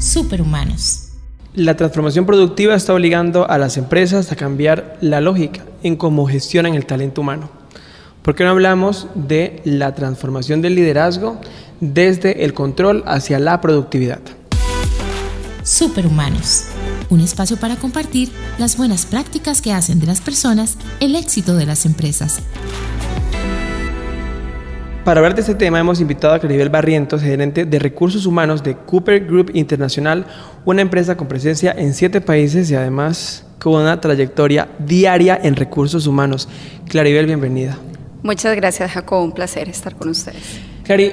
Superhumanos. La transformación productiva está obligando a las empresas a cambiar la lógica en cómo gestionan el talento humano. ¿Por qué no hablamos de la transformación del liderazgo desde el control hacia la productividad? Superhumanos. Un espacio para compartir las buenas prácticas que hacen de las personas el éxito de las empresas. Para hablar de este tema hemos invitado a Claribel Barrientos, gerente de recursos humanos de Cooper Group Internacional, una empresa con presencia en siete países y además con una trayectoria diaria en recursos humanos. Claribel, bienvenida. Muchas gracias, Jacob. Un placer estar con ustedes. Clary,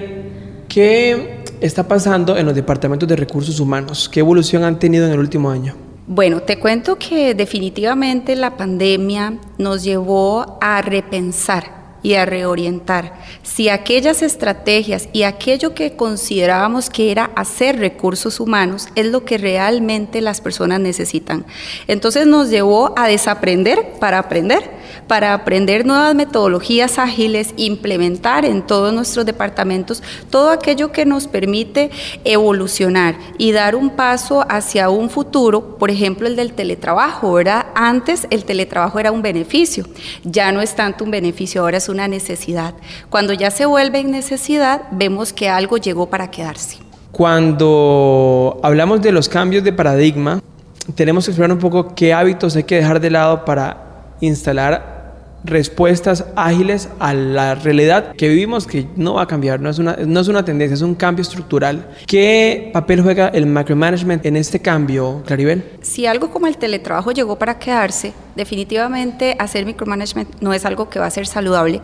¿qué está pasando en los departamentos de recursos humanos? ¿Qué evolución han tenido en el último año? Bueno, te cuento que definitivamente la pandemia nos llevó a repensar y a reorientar si aquellas estrategias y aquello que considerábamos que era hacer recursos humanos es lo que realmente las personas necesitan. Entonces nos llevó a desaprender para aprender para aprender nuevas metodologías ágiles, implementar en todos nuestros departamentos todo aquello que nos permite evolucionar y dar un paso hacia un futuro, por ejemplo el del teletrabajo, ¿verdad? Antes el teletrabajo era un beneficio, ya no es tanto un beneficio, ahora es una necesidad. Cuando ya se vuelve en necesidad, vemos que algo llegó para quedarse. Cuando hablamos de los cambios de paradigma, tenemos que explorar un poco qué hábitos hay que dejar de lado para instalar respuestas ágiles a la realidad que vivimos que no va a cambiar, no es una, no es una tendencia, es un cambio estructural. ¿Qué papel juega el macromanagement en este cambio, Claribel? Si algo como el teletrabajo llegó para quedarse, definitivamente hacer micromanagement no es algo que va a ser saludable,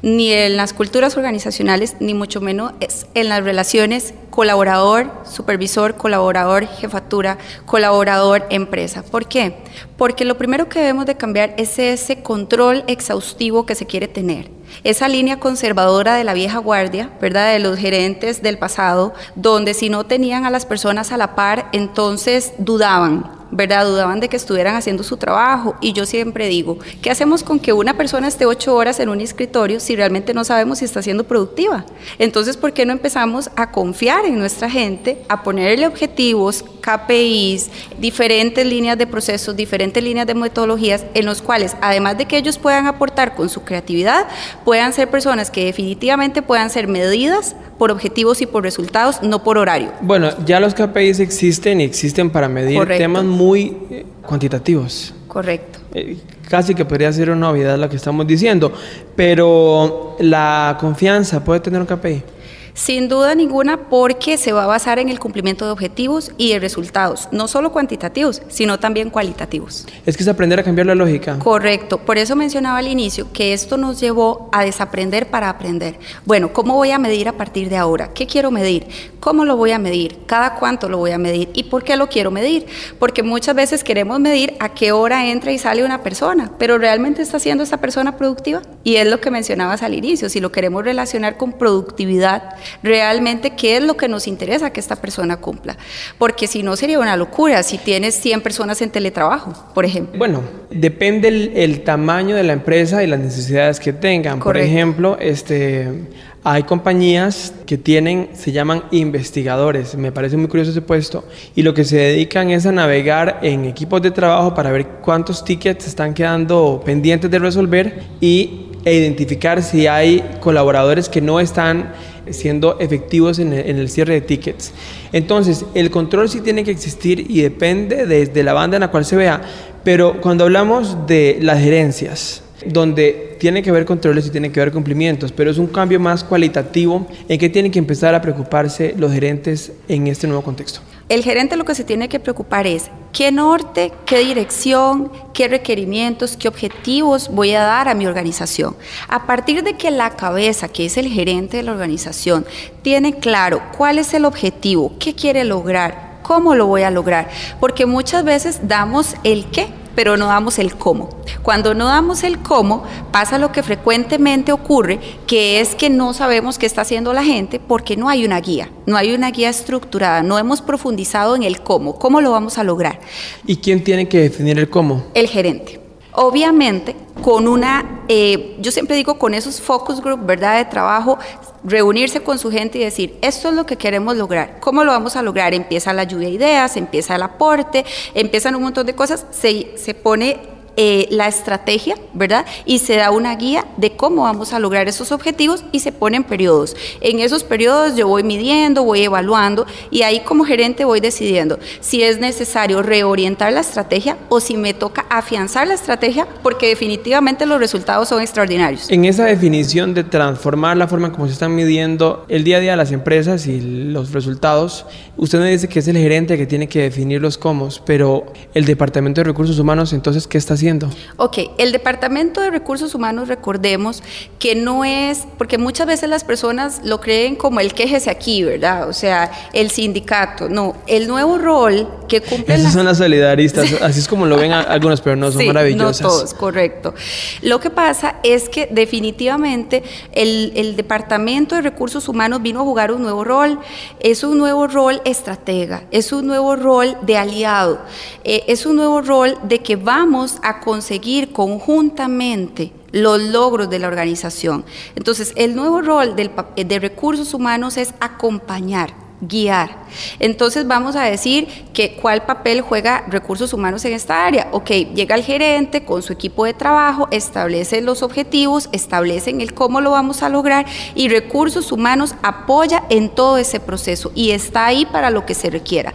ni en las culturas organizacionales, ni mucho menos en las relaciones colaborador, supervisor, colaborador, jefatura, colaborador, empresa. ¿Por qué? Porque lo primero que debemos de cambiar es ese control exhaustivo que se quiere tener. Esa línea conservadora de la vieja guardia, ¿verdad? De los gerentes del pasado, donde si no tenían a las personas a la par, entonces dudaban, ¿verdad? Dudaban de que estuvieran haciendo su trabajo. Y yo siempre digo, ¿qué hacemos con que una persona esté ocho horas en un escritorio si realmente no sabemos si está siendo productiva? Entonces, ¿por qué no empezamos a confiar en nuestra gente, a ponerle objetivos, KPIs, diferentes líneas de procesos, diferentes líneas de metodologías, en los cuales, además de que ellos puedan aportar con su creatividad, puedan ser personas que definitivamente puedan ser medidas por objetivos y por resultados, no por horario. Bueno, ya los KPIs existen y existen para medir temas muy eh, cuantitativos. Correcto. Eh, casi que podría ser una novedad lo que estamos diciendo, pero la confianza puede tener un KPI. Sin duda ninguna, porque se va a basar en el cumplimiento de objetivos y de resultados, no solo cuantitativos, sino también cualitativos. Es que es aprender a cambiar la lógica. Correcto, por eso mencionaba al inicio que esto nos llevó a desaprender para aprender. Bueno, ¿cómo voy a medir a partir de ahora? ¿Qué quiero medir? ¿Cómo lo voy a medir? ¿Cada cuánto lo voy a medir? ¿Y por qué lo quiero medir? Porque muchas veces queremos medir a qué hora entra y sale una persona, pero ¿realmente está siendo esta persona productiva? Y es lo que mencionabas al inicio, si lo queremos relacionar con productividad, realmente qué es lo que nos interesa que esta persona cumpla. Porque si no sería una locura si tienes 100 personas en teletrabajo, por ejemplo. Bueno, depende el, tamaño de la empresa y las necesidades que tengan. Por ejemplo, este, hay compañías que tienen, se llaman investigadores, me parece muy curioso ese puesto, y lo que se dedican es a navegar en equipos de trabajo para ver cuántos tickets están quedando pendientes de resolver y e identificar si hay colaboradores que no están siendo efectivos en el, cierre de tickets. Entonces, el control sí tiene que existir y depende desde la banda en la cual se vea, pero cuando hablamos de las gerencias, donde tiene que ver controles y tiene que ver cumplimientos, pero es un cambio más cualitativo en que tienen que empezar a preocuparse los gerentes en este nuevo contexto. El gerente lo que se tiene que preocupar es qué norte, qué dirección, qué requerimientos, qué objetivos voy a dar a mi organización. A partir de que la cabeza, que es el gerente de la organización, tiene claro cuál es el objetivo, qué quiere lograr, cómo lo voy a lograr, porque muchas veces damos el qué pero no damos el cómo. Cuando no damos el cómo, pasa lo que frecuentemente ocurre, que es que no sabemos qué está haciendo la gente porque no hay una guía, no hay una guía estructurada, no hemos profundizado en el cómo, cómo lo vamos a lograr. ¿Y quién tiene que definir el cómo? El gerente. Obviamente, con una, eh, yo siempre digo, con esos focus group, ¿verdad?, de trabajo, reunirse con su gente y decir, esto es lo que queremos lograr. ¿Cómo lo vamos a lograr? Empieza la lluvia de ideas, empieza el aporte, empiezan un montón de cosas, se, se pone eh, la estrategia, ¿verdad? Y se da una guía de cómo vamos a lograr esos objetivos y se ponen periodos. En esos periodos yo voy midiendo, voy evaluando y ahí como gerente voy decidiendo si es necesario reorientar la estrategia o si me toca afianzar la estrategia porque definitivamente los resultados son extraordinarios. En esa definición de transformar la forma en cómo se están midiendo el día a día de las empresas y los resultados, usted me dice que es el gerente que tiene que definir los cómo, pero el Departamento de Recursos Humanos entonces, ¿qué está haciendo? Ok, el Departamento de Recursos Humanos, recordemos que no es, porque muchas veces las personas lo creen como el quejese aquí, ¿verdad? O sea, el sindicato. No, el nuevo rol que cumple. Esas son las solidaristas, así es como lo ven algunos, pero no son sí, maravillosas. No todos, correcto. Lo que pasa es que definitivamente el, el Departamento de Recursos Humanos vino a jugar un nuevo rol. Es un nuevo rol estratega, es un nuevo rol de aliado, eh, es un nuevo rol de que vamos a conseguir conjuntamente los logros de la organización. Entonces, el nuevo rol de recursos humanos es acompañar, guiar. Entonces vamos a decir que cuál papel juega recursos humanos en esta área. Ok, llega el gerente con su equipo de trabajo, establece los objetivos, establecen el cómo lo vamos a lograr y recursos humanos apoya en todo ese proceso y está ahí para lo que se requiera.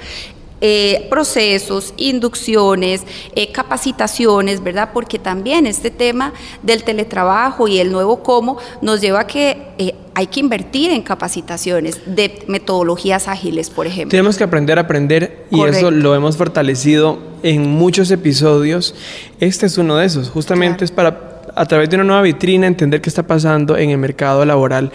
Eh, procesos, inducciones, eh, capacitaciones, ¿verdad? Porque también este tema del teletrabajo y el nuevo cómo nos lleva a que eh, hay que invertir en capacitaciones de metodologías ágiles, por ejemplo. Tenemos que aprender a aprender y eso lo hemos fortalecido en muchos episodios. Este es uno de esos, justamente es para, a través de una nueva vitrina, entender qué está pasando en el mercado laboral.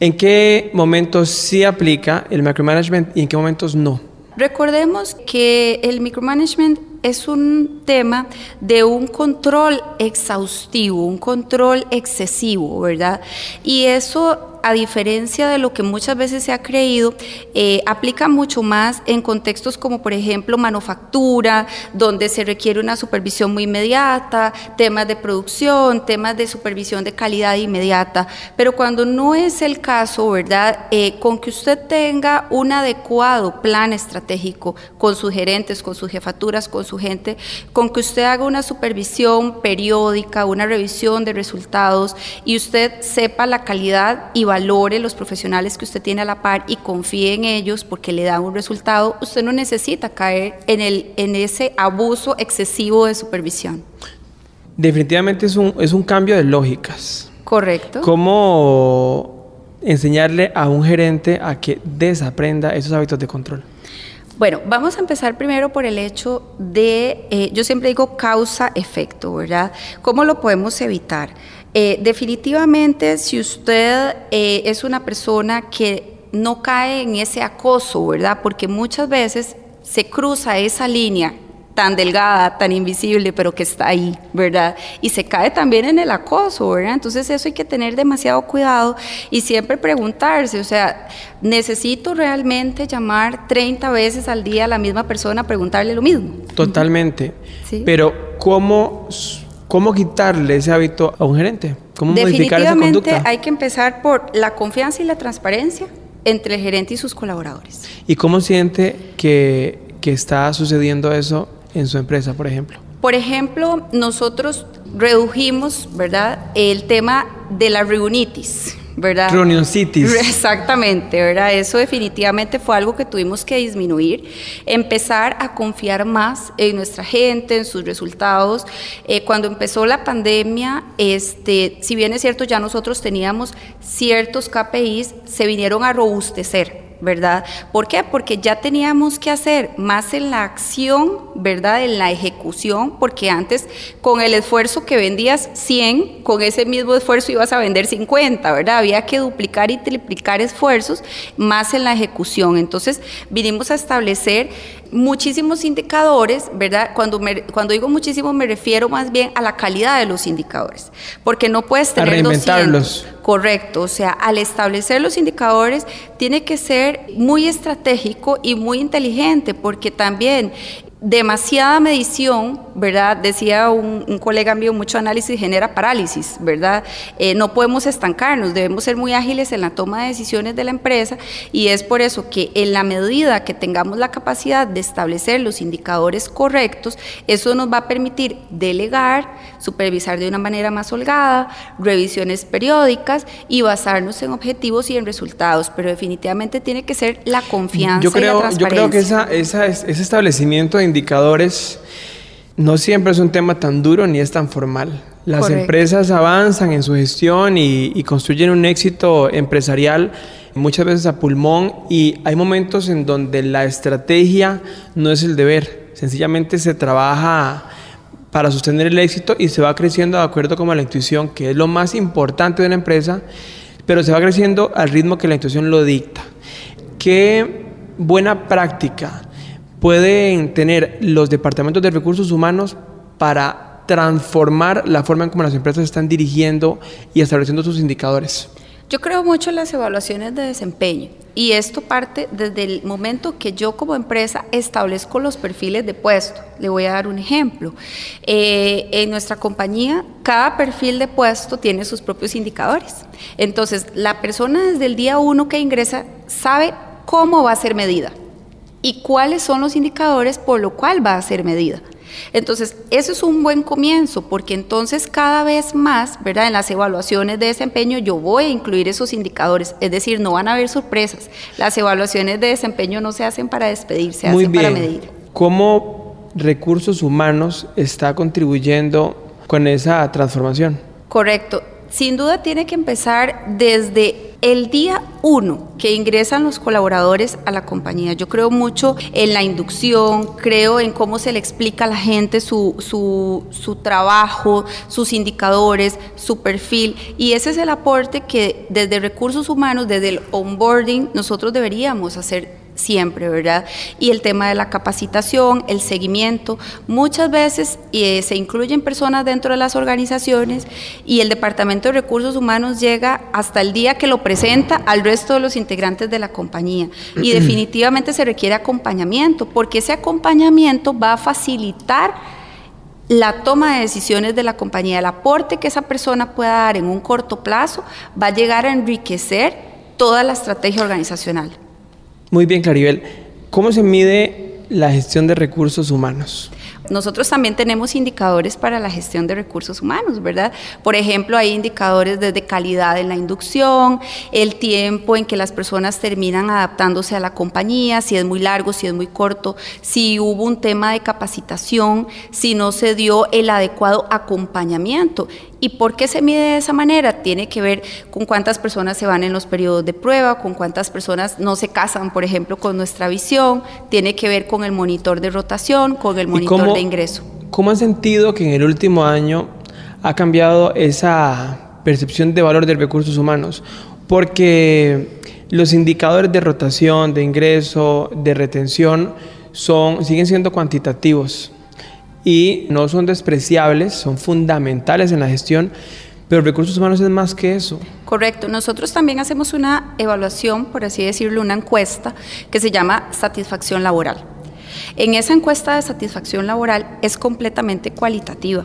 ¿En qué momentos sí aplica el micromanagement y en qué momentos no? Recordemos que el micromanagement es un tema de un control exhaustivo, un control excesivo, ¿verdad? Y eso a diferencia de lo que muchas veces se ha creído, eh, aplica mucho más en contextos como por ejemplo manufactura, donde se requiere una supervisión muy inmediata, temas de producción, temas de supervisión de calidad inmediata, pero cuando no es el caso, ¿verdad? Eh, con que usted tenga un adecuado plan estratégico con sus gerentes, con sus jefaturas, con su gente, con que usted haga una supervisión periódica, una revisión de resultados y usted sepa la calidad y valore los profesionales que usted tiene a la par y confíe en ellos porque le dan un resultado, usted no necesita caer en, el, en ese abuso excesivo de supervisión. Definitivamente es un, es un cambio de lógicas. Correcto. ¿Cómo enseñarle a un gerente a que desaprenda esos hábitos de control? Bueno, vamos a empezar primero por el hecho de, eh, yo siempre digo causa-efecto, ¿verdad? ¿Cómo lo podemos evitar? Eh, definitivamente, si usted eh, es una persona que no cae en ese acoso, ¿verdad? Porque muchas veces se cruza esa línea tan delgada, tan invisible, pero que está ahí, ¿verdad? Y se cae también en el acoso, ¿verdad? Entonces eso hay que tener demasiado cuidado y siempre preguntarse, o sea, ¿necesito realmente llamar 30 veces al día a la misma persona a preguntarle lo mismo? Totalmente. ¿Sí? Pero ¿cómo ¿Cómo quitarle ese hábito a un gerente? ¿Cómo modificar esa conducta? hay que empezar por la confianza y la transparencia entre el gerente y sus colaboradores. ¿Y cómo siente que, que está sucediendo eso en su empresa, por ejemplo? Por ejemplo, nosotros redujimos, ¿verdad?, el tema de la reunitis. ¿Verdad? Reunioncitis. Exactamente, ¿verdad? Eso definitivamente fue algo que tuvimos que disminuir, empezar a confiar más en nuestra gente, en sus resultados. Eh, cuando empezó la pandemia, este, si bien es cierto, ya nosotros teníamos ciertos KPIs, se vinieron a robustecer. ¿Verdad? ¿Por qué? Porque ya teníamos que hacer más en la acción, ¿verdad? En la ejecución, porque antes con el esfuerzo que vendías 100, con ese mismo esfuerzo ibas a vender 50, ¿verdad? Había que duplicar y triplicar esfuerzos más en la ejecución. Entonces vinimos a establecer muchísimos indicadores, ¿verdad? Cuando, cuando digo muchísimo me refiero más bien a la calidad de los indicadores, porque no puedes tener... A reinventarlos. correcto, o sea, al establecer los indicadores tiene que ser muy estratégico y muy inteligente, porque también demasiada medición ¿verdad? Decía un, colega mío, mucho análisis genera parálisis, ¿verdad? Eh, no podemos estancarnos, debemos ser muy ágiles en la toma de decisiones de la empresa y es por eso que en la medida que tengamos la capacidad de establecer los indicadores correctos, eso nos va a permitir delegar, supervisar de una manera más holgada, revisiones periódicas y basarnos en objetivos y en resultados, pero definitivamente tiene que ser la confianza yo creo, y la transparencia. Yo creo que esa, ese establecimiento de indicadores no siempre es un tema tan duro ni es tan formal. Las empresas avanzan en su gestión y, y construyen un éxito empresarial muchas veces a pulmón y hay momentos en donde la estrategia no es el deber, sencillamente se trabaja para sostener el éxito y se va creciendo de acuerdo con la intuición, que es lo más importante de una empresa, pero se va creciendo al ritmo que la intuición lo dicta. Qué buena práctica pueden tener los departamentos de recursos humanos para transformar la forma en cómo las empresas están dirigiendo y estableciendo sus indicadores. Yo creo mucho en las evaluaciones de desempeño y esto parte desde el momento que yo como empresa establezco los perfiles de puesto. Le voy a dar un ejemplo. Eh, en nuestra compañía, cada perfil de puesto tiene sus propios indicadores. Entonces, la persona desde el día uno que ingresa sabe cómo va a ser medida y cuáles son los indicadores por lo cual va a ser medida. Entonces, eso es un buen comienzo, porque entonces cada vez más, ¿verdad? En las evaluaciones de desempeño yo voy a incluir esos indicadores, es decir, no van a haber sorpresas. Las evaluaciones de desempeño no se hacen para despedir, se hacen para medir. ¿Cómo recursos humanos está contribuyendo con esa transformación? Correcto. Sin duda tiene que empezar desde el día uno que ingresan los colaboradores a la compañía, yo creo mucho en la inducción, creo en cómo se le explica a la gente su, su, su trabajo, sus indicadores, su perfil, y ese es el aporte que desde recursos humanos, desde el onboarding, nosotros deberíamos hacer siempre, ¿verdad? Y el tema de la capacitación, el seguimiento, muchas veces eh, se incluyen personas dentro de las organizaciones y el Departamento de Recursos Humanos llega hasta el día que lo presenta al resto de los integrantes de la compañía. Y definitivamente se requiere acompañamiento, porque ese acompañamiento va a facilitar la toma de decisiones de la compañía, el aporte que esa persona pueda dar en un corto plazo va a llegar a enriquecer toda la estrategia organizacional. Muy bien, Claribel. ¿Cómo se mide la gestión de recursos humanos? Nosotros también tenemos indicadores para la gestión de recursos humanos, ¿verdad? Por ejemplo, hay indicadores desde calidad en la inducción, el tiempo en que las personas terminan adaptándose a la compañía, si es muy largo, si es muy corto, si hubo un tema de capacitación, si no se dio el adecuado acompañamiento. ¿Y por qué se mide de esa manera? Tiene que ver con cuántas personas se van en los periodos de prueba, con cuántas personas no se casan, por ejemplo, con nuestra visión, tiene que ver con el monitor de rotación, con el monitor de ingreso. ¿Cómo han sentido que en el último año ha cambiado esa percepción de valor de recursos humanos? Porque los indicadores de rotación, de ingreso, de retención, son, siguen siendo cuantitativos y no son despreciables, son fundamentales en la gestión, pero recursos humanos es más que eso. Correcto. Nosotros también hacemos una evaluación, por así decirlo, una encuesta que se llama satisfacción laboral. En esa encuesta de satisfacción laboral es completamente cualitativa,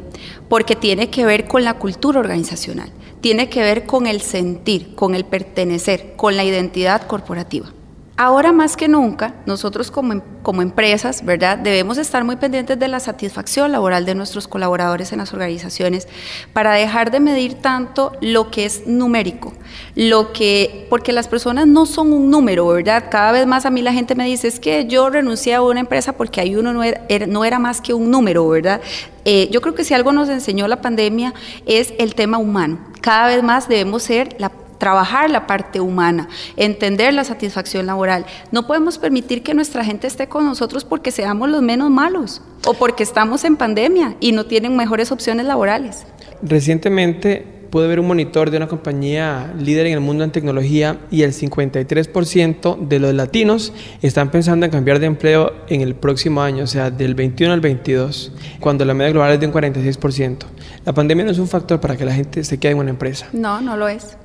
porque tiene que ver con la cultura organizacional, tiene que ver con el sentir, con el pertenecer, con la identidad corporativa. Ahora más que nunca, nosotros como, em, como, empresas, ¿verdad? Debemos estar muy pendientes de la satisfacción laboral de nuestros colaboradores en las organizaciones para dejar de medir tanto lo que es numérico, lo que, porque las personas no son un número, ¿verdad? Cada vez más a mí la gente me dice, es que yo renuncié a una empresa porque ahí uno no era, no era más que un número, ¿verdad? Eh, yo creo que si algo nos enseñó la pandemia es el tema humano. Cada vez más debemos ser la trabajar la parte humana, entender la satisfacción laboral. No podemos permitir que nuestra gente esté con nosotros porque seamos los menos malos o porque estamos en pandemia y no tienen mejores opciones laborales. Recientemente pude ver un monitor de una compañía líder en el mundo en tecnología y el 53% de los latinos están pensando en cambiar de empleo en el próximo año, o sea, del 21 al 22, cuando la media global es de un 46%. La pandemia no es un factor para que la gente se quede en una empresa. No, no lo es.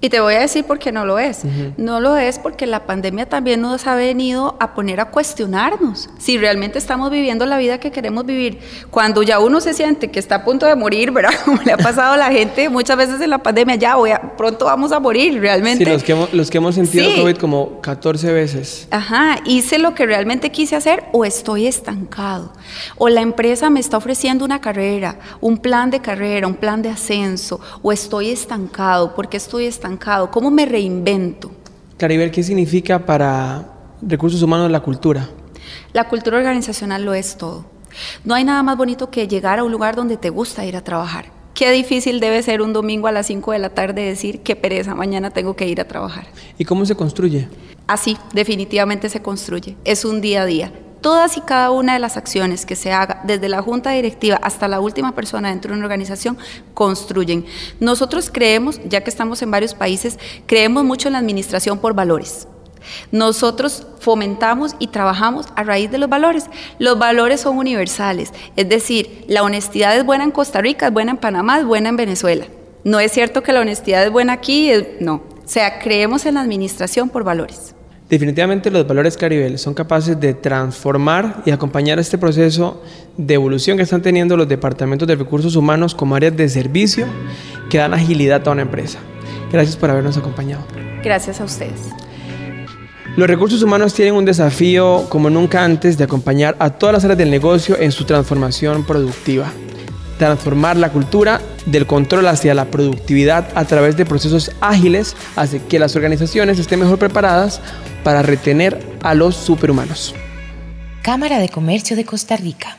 Y te voy a decir por qué no lo es. No lo es porque la pandemia también nos ha venido a poner a cuestionarnos si realmente estamos viviendo la vida que queremos vivir. Cuando ya uno se siente que está a punto de morir, ¿verdad? Como le ha pasado a la gente muchas veces en la pandemia, ya voy a, pronto vamos a morir, realmente. Sí, los que hemos, los que hemos sentido COVID como 14 veces. Ajá, hice lo que realmente quise hacer o estoy estancado. O la empresa me está ofreciendo una carrera, un plan de carrera, un plan de ascenso, o estoy estancado. ¿Por qué estoy estancado? ¿Cómo me reinvento? Claribel, ¿qué significa para recursos humanos la cultura? La cultura organizacional lo es todo. No hay nada más bonito que llegar a un lugar donde te gusta ir a trabajar. Qué difícil debe ser un domingo a las 5 de la tarde decir qué pereza, mañana tengo que ir a trabajar. ¿Y cómo se construye? Así, definitivamente se construye. Es un día a día todas y cada una de las acciones que se haga, desde la junta directiva hasta la última persona dentro de una organización, construyen. Nosotros creemos, ya que estamos en varios países, creemos mucho en la administración por valores. Nosotros fomentamos y trabajamos a raíz de los valores. Los valores son universales, es decir, la honestidad es buena en Costa Rica, es buena en Panamá, es buena en Venezuela. No es cierto que la honestidad es buena aquí, no. O sea, creemos en la administración por valores. Definitivamente los valores Caribel son capaces de transformar y acompañar este proceso de evolución que están teniendo los departamentos de recursos humanos como áreas de servicio que dan agilidad a una empresa. Gracias por habernos acompañado. Gracias a ustedes. Los recursos humanos tienen un desafío como nunca antes de acompañar a todas las áreas del negocio en su transformación productiva transformar la cultura del control hacia la productividad a través de procesos ágiles hace que las organizaciones estén mejor preparadas para retener a los superhumanos. Cámara de Comercio de Costa Rica.